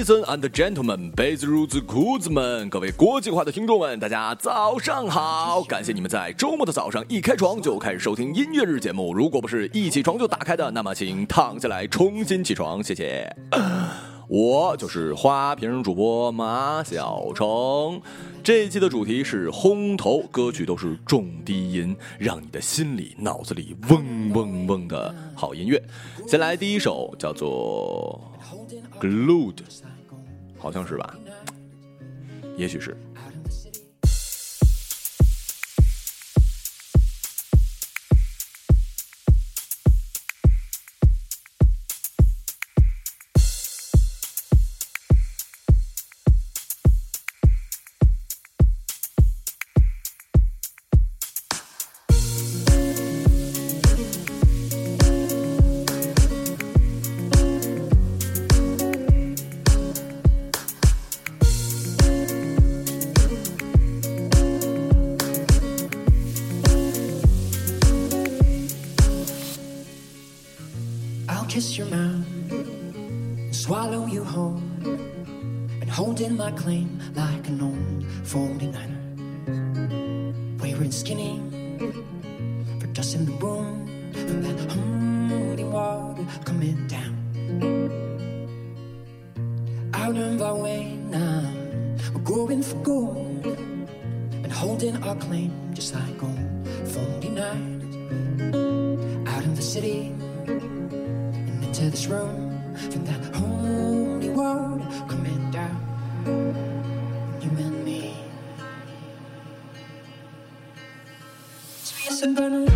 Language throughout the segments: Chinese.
，Ladies and gentlemen，杯子、如子、裤子们，各位国际化的听众们，大家早上好！感谢你们在周末的早上一开床就开始收听音乐日节目。如果不是一起床就打开的，那么请躺下来重新起床，谢谢。我就是花瓶主播马小成，这一期的主题是轰头，歌曲都是重低音，让你的心里、脑子里嗡嗡嗡的好音乐。先来第一首，叫做《Glued》，好像是吧？也许是。And hold in my claim like an old 49er. Wayward and skinny for dust in the room from that holy water coming down. Out of our way now, we're going for gold and holding our claim just like old 49ers. Out in the city and into this room from that and burn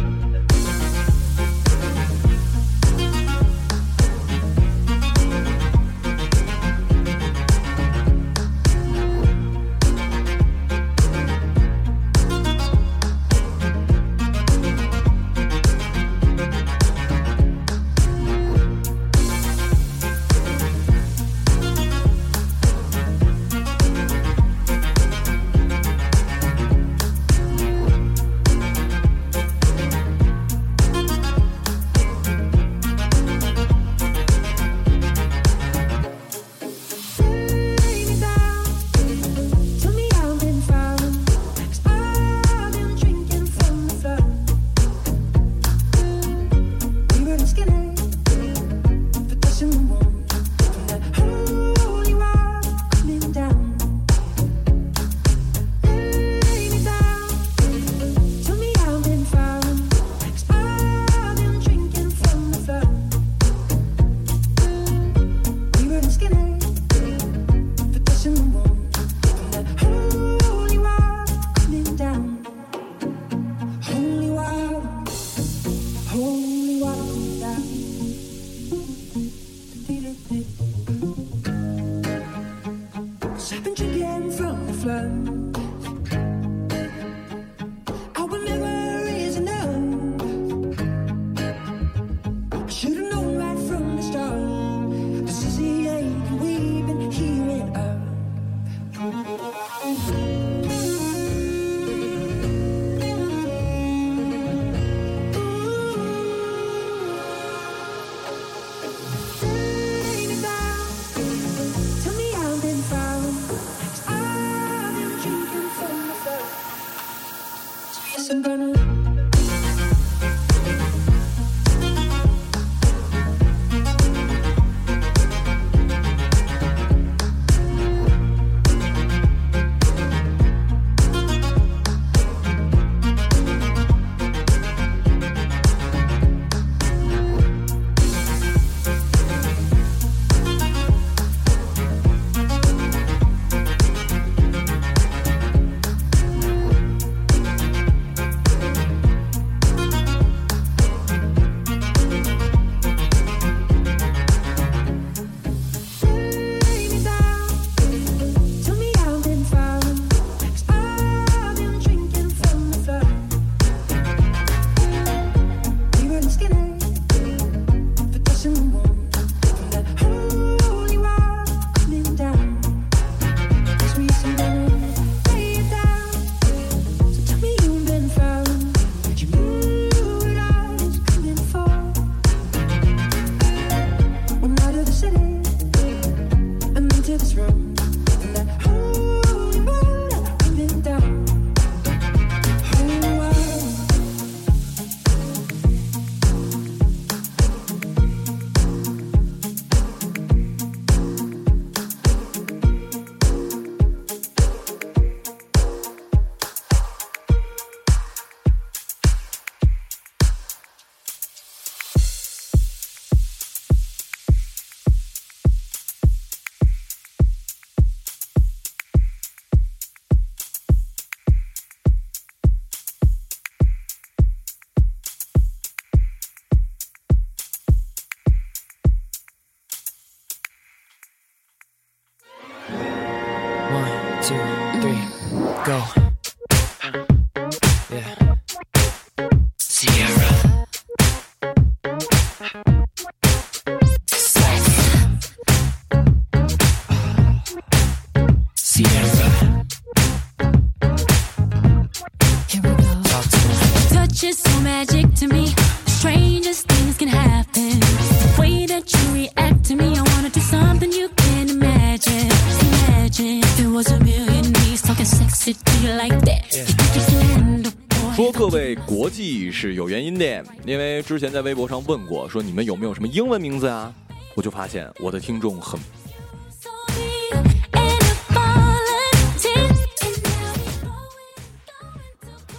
因为之前在微博上问过，说你们有没有什么英文名字呀？我就发现我的听众很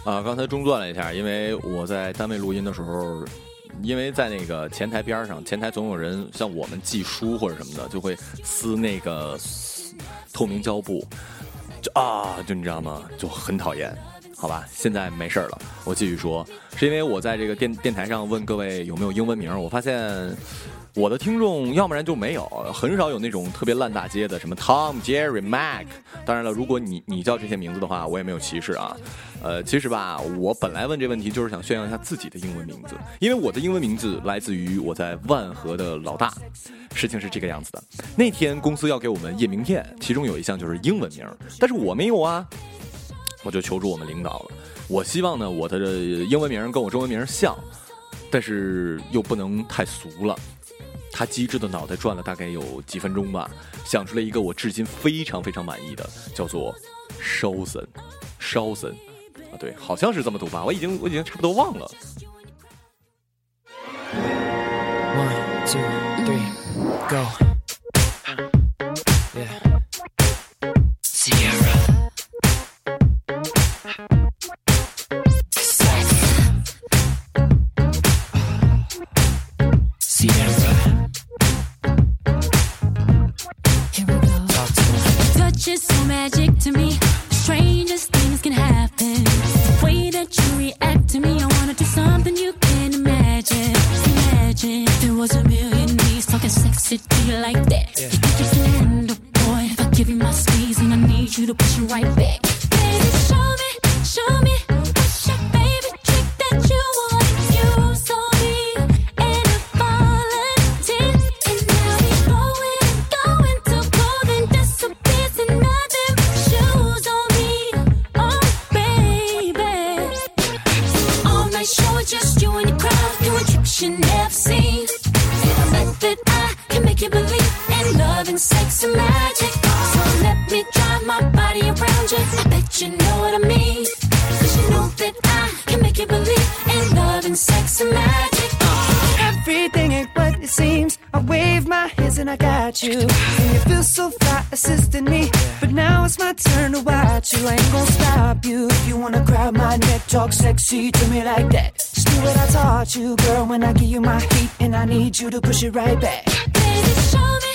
啊，刚才中断了一下，因为我在单位录音的时候，因为在那个前台边上，前台总有人像我们寄书或者什么的，就会撕那个透明胶布，就啊，就你知道吗？就很讨厌。好吧，现在没事儿了。我继续说，是因为我在这个电电台上问各位有没有英文名，我发现我的听众要不然就没有，很少有那种特别烂大街的，什么 Tom、Jerry、Mac。当然了，如果你你叫这些名字的话，我也没有歧视啊。呃，其实吧，我本来问这问题就是想炫耀一下自己的英文名字，因为我的英文名字来自于我在万和的老大。事情是这个样子的，那天公司要给我们印名片，其中有一项就是英文名，但是我没有啊。我就求助我们领导了。我希望呢，我的英文名跟我中文名像，但是又不能太俗了。他机智的脑袋转了大概有几分钟吧，想出了一个我至今非常非常满意的，叫做烧森，烧森啊，对，好像是这么读吧，我已经我已经差不多忘了。One, two, three, go. In love and sex and magic. So let me drive my body around you. I bet you know what I mean. Cause you know that I can make you believe in love and sex and magic. Everything ain't what it seems. I wave my hands and I got you. And you feel so fly assisting me. But now it's my turn to watch you. I ain't gonna stop you. If you wanna grab my neck, talk sexy to me like that. Just do what I taught you, girl. When I give you my heat, and I need you to push it right back. Baby, show me,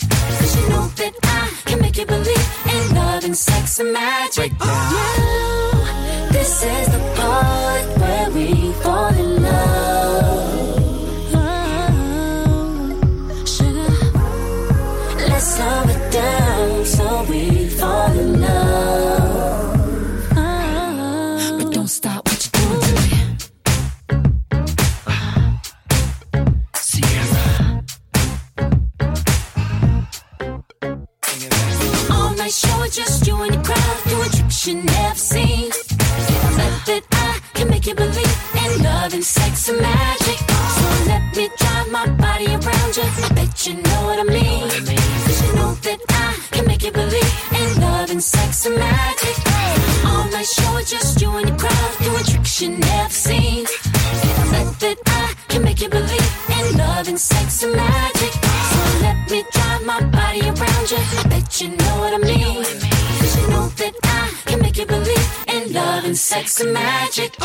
you believe in love and sex and magic. Now, oh, this is the part where we fall in love. Oh, sugar. Let's slow it down so we fall in love. Love and sex and magic. So let me drive my body around you. I bet you know what I mean. Cause you know that I can make you believe in love and sex and magic.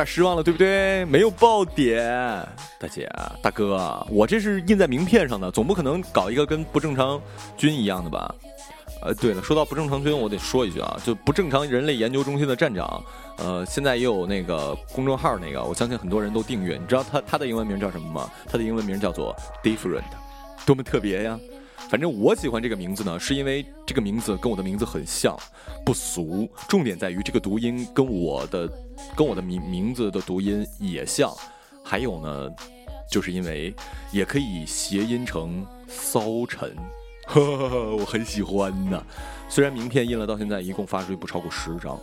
有点失望了，对不对？没有爆点，大姐、大哥，我这是印在名片上的，总不可能搞一个跟不正常菌一样的吧？呃，对了，说到不正常菌，我得说一句啊，就不正常人类研究中心的站长，呃，现在也有那个公众号，那个我相信很多人都订阅。你知道他他的英文名叫什么吗？他的英文名叫做 Different，多么特别呀！反正我喜欢这个名字呢，是因为这个名字跟我的名字很像，不俗。重点在于这个读音跟我的跟我的名名字的读音也像，还有呢，就是因为也可以谐音成骚沉，呵呵呵，我很喜欢呢。虽然名片印了到现在一共发出去不超过十张。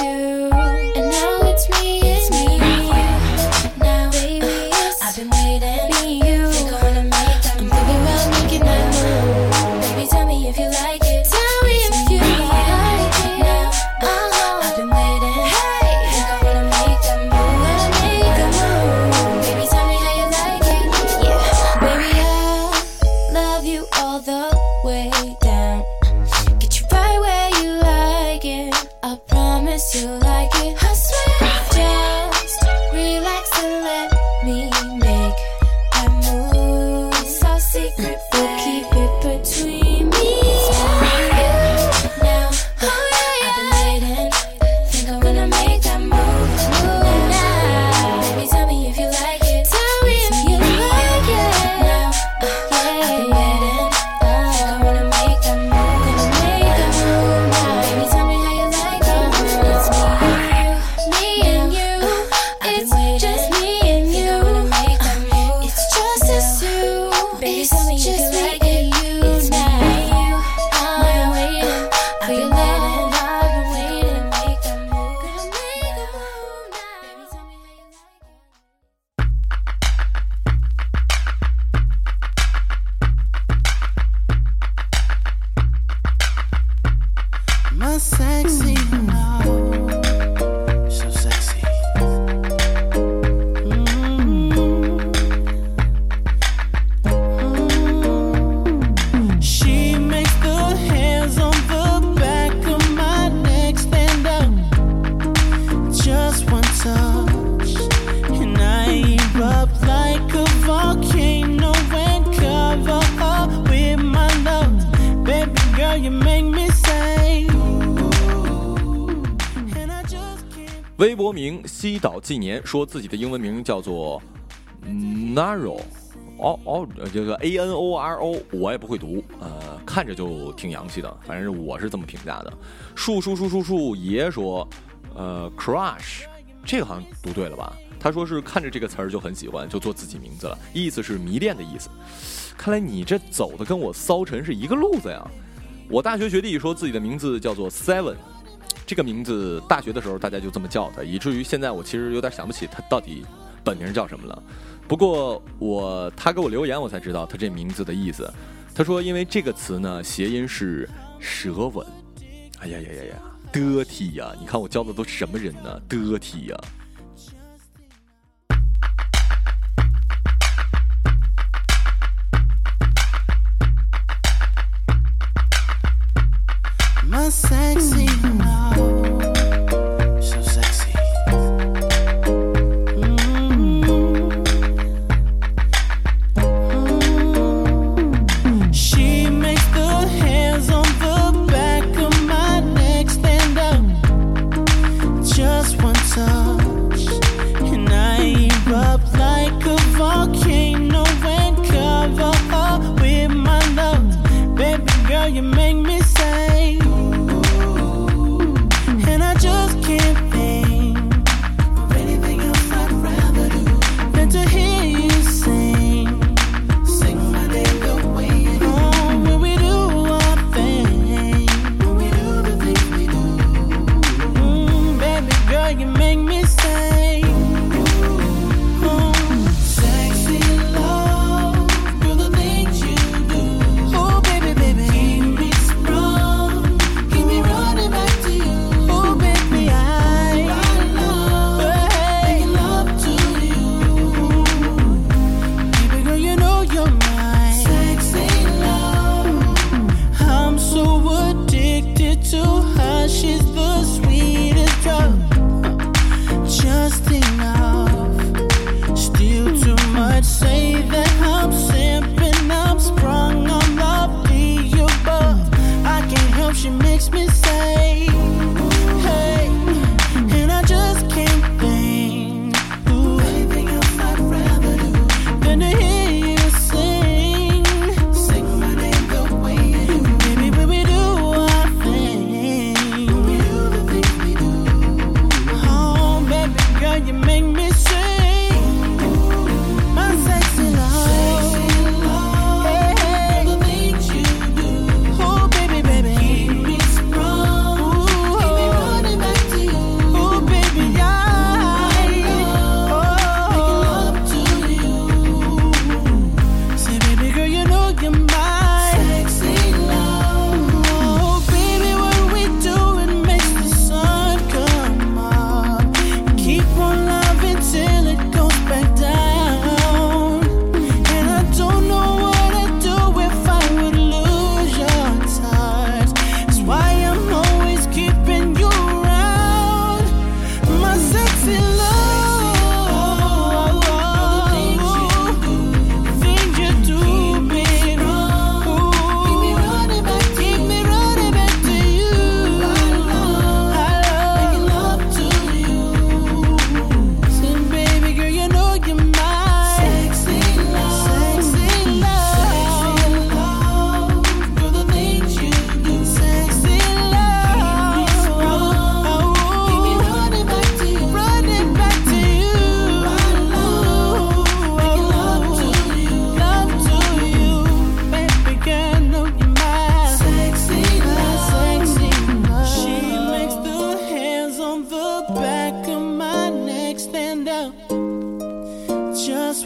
you. 近年说自己的英文名叫做 Naro，哦哦，这个 A N O R O 我也不会读，呃，看着就挺洋气的，反正我是这么评价的。树树树树树爷说，呃，crush，这个好像读对了吧？他说是看着这个词儿就很喜欢，就做自己名字了，意思是迷恋的意思。看来你这走的跟我骚陈是一个路子呀。我大学学弟说自己的名字叫做 Seven。这个名字大学的时候大家就这么叫他，以至于现在我其实有点想不起他到底本名叫什么了。不过我他给我留言，我才知道他这名字的意思。他说因为这个词呢谐音是舌吻。哎呀呀呀呀，得体呀！你看我教的都什么人呢？得体呀！am sexy now.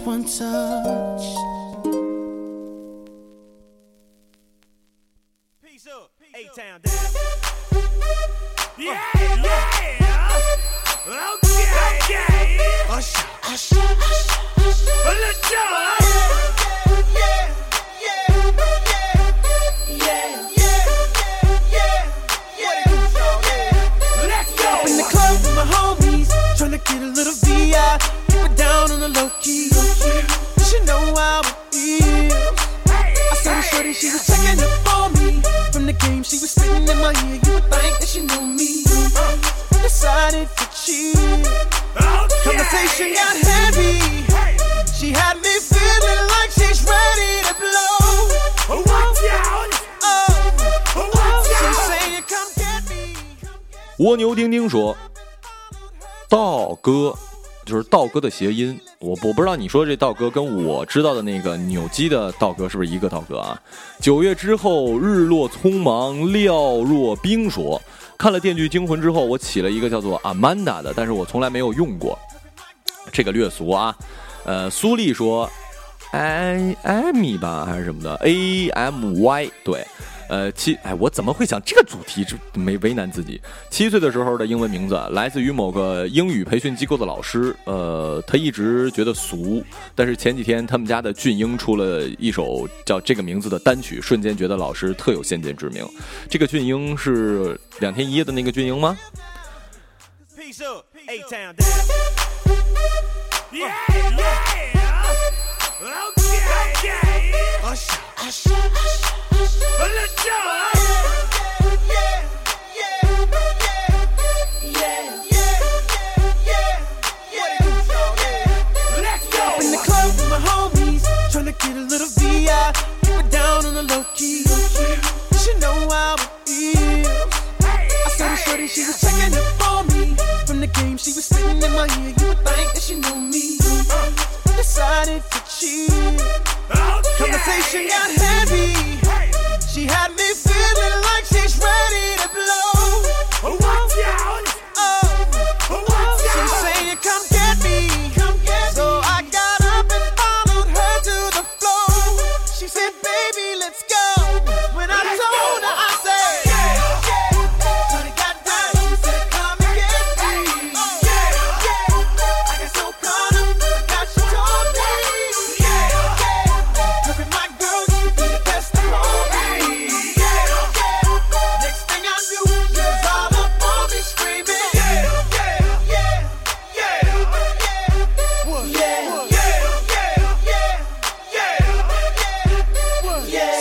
One touch. 蜗牛丁丁说：“道哥就是道哥的谐音，我我不知道你说这道哥跟我知道的那个扭机的道哥是不是一个道哥啊？九月之后，日落匆忙，廖若冰说。看了《电锯惊魂》之后，我起了一个叫做 Amanda 的，但是我从来没有用过，这个略俗啊。呃，苏丽说，艾艾米吧还是什么的，A M Y 对。呃，七，哎，我怎么会想这个主题？这没为难自己。七岁的时候的英文名字来自于某个英语培训机构的老师。呃，他一直觉得俗，但是前几天他们家的俊英出了一首叫这个名字的单曲，瞬间觉得老师特有先见之明。这个俊英是两天一夜的那个俊英吗？Let's go. Yeah, yeah, yeah.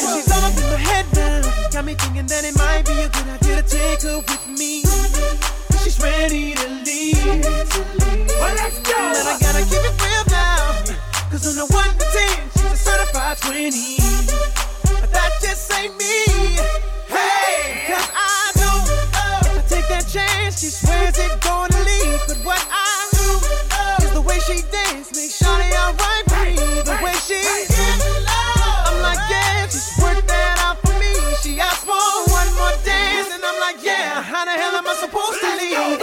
So she's all up in my head now, got me thinking that it might be a good idea to take her with me. She's ready to leave. Well, let's go. And I gotta keep it real now. Cause on the 1 to 10, she's a certified 20. But that just ain't me. Hey, cause I know uh, if I take that chance, she swears it gonna leave. But what I do uh, is the way she dance makes Shawty alright me. The way she uh, I'm like, yeah, supposed to leave?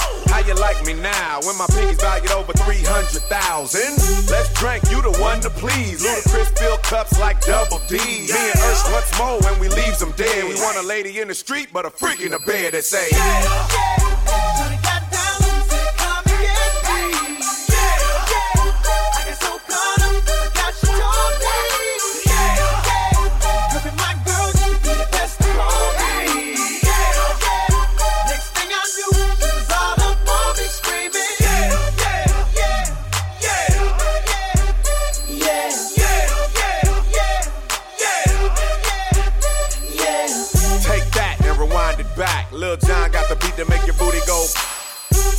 How you like me now when my pinky's valued over 300,000? Let's drink, you the one to please. Ludacris fill cups like double D. Me and Ursh once more when we leaves them dead. We want a lady in the street, but a freak in the bed that say, Shawty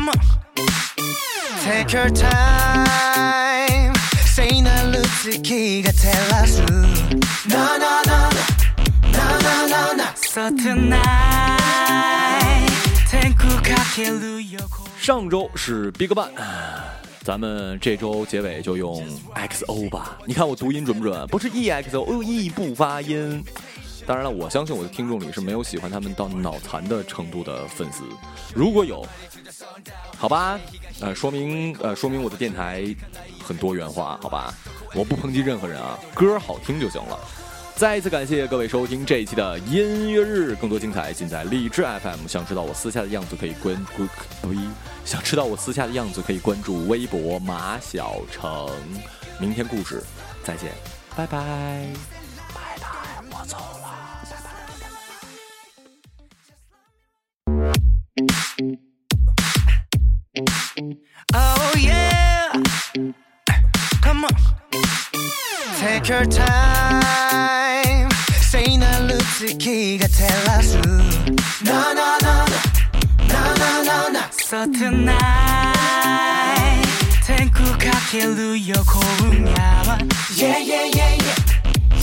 Come on. Take your time. Say 나 루츠키가 tell us No, no, no, no. No, no, no, no. So tonight. 天空かける横上周是 BigBang，咱们这周结尾就用 XO 吧。你看我读音准不准？不是 EXO，E 不发音。当然了，我相信我的听众里是没有喜欢他们到脑残的程度的粉丝。如果有， 好吧，呃，说明呃，说明我的电台很多元化，好吧，我不抨击任何人啊，歌好听就行了。再一次感谢各位收听这一期的音乐日，更多精彩尽在荔枝 FM。想知道我私下的样子，可以关注，想知道我私下的样子，可以关注微博马小成。明天故事再见，拜拜，拜拜，我走了，拜拜。Oh yeah. Come on. Take your time. Say no, Lutsuki, go tell us. No no no no no no no. So tonight, 天空かける夜空は。Yeah, yeah yeah yeah.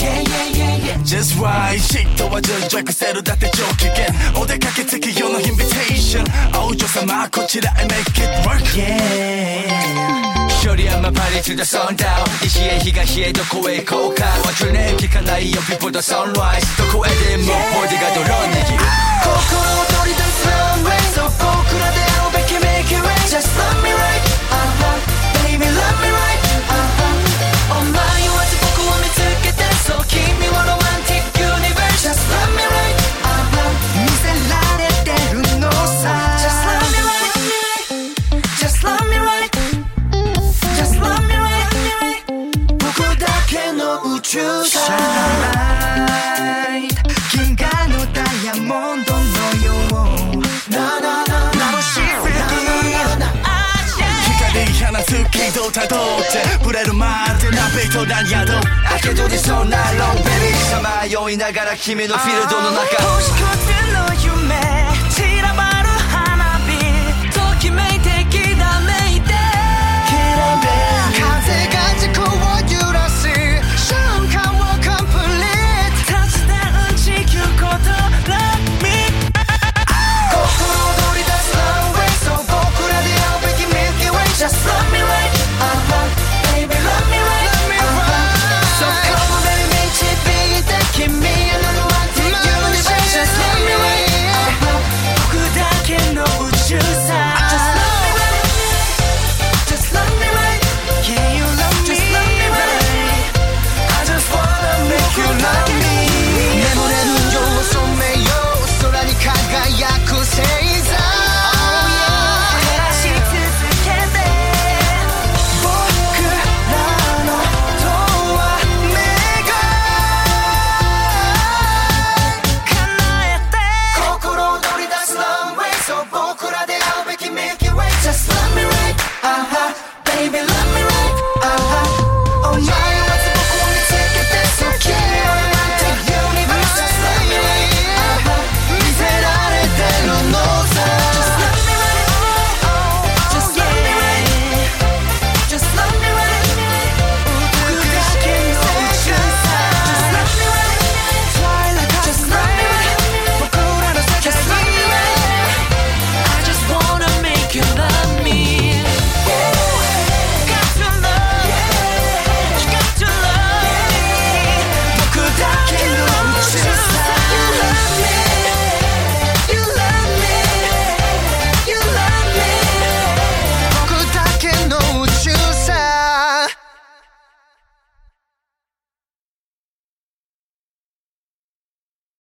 Yeah, yeah, yeah, yeah. Just right シットはジョイジョイクセルだって上機嫌お出かけ月夜のインビテーションお嬢様こちらへ make it work Yeah. Shorty I'm a party to the sundown 西へ東へどこへ行こうか What's your name 聞かないよ people the sunrise どこへでもボディがドローン握る心躍り出す runway そこから出会うべき make it right Just love me right uh-huh Baby love me right 軌道たどって触れるまでなベイトな宿明け取りそうなロンベリーさまよいながら君のフィールドの中星屑の夢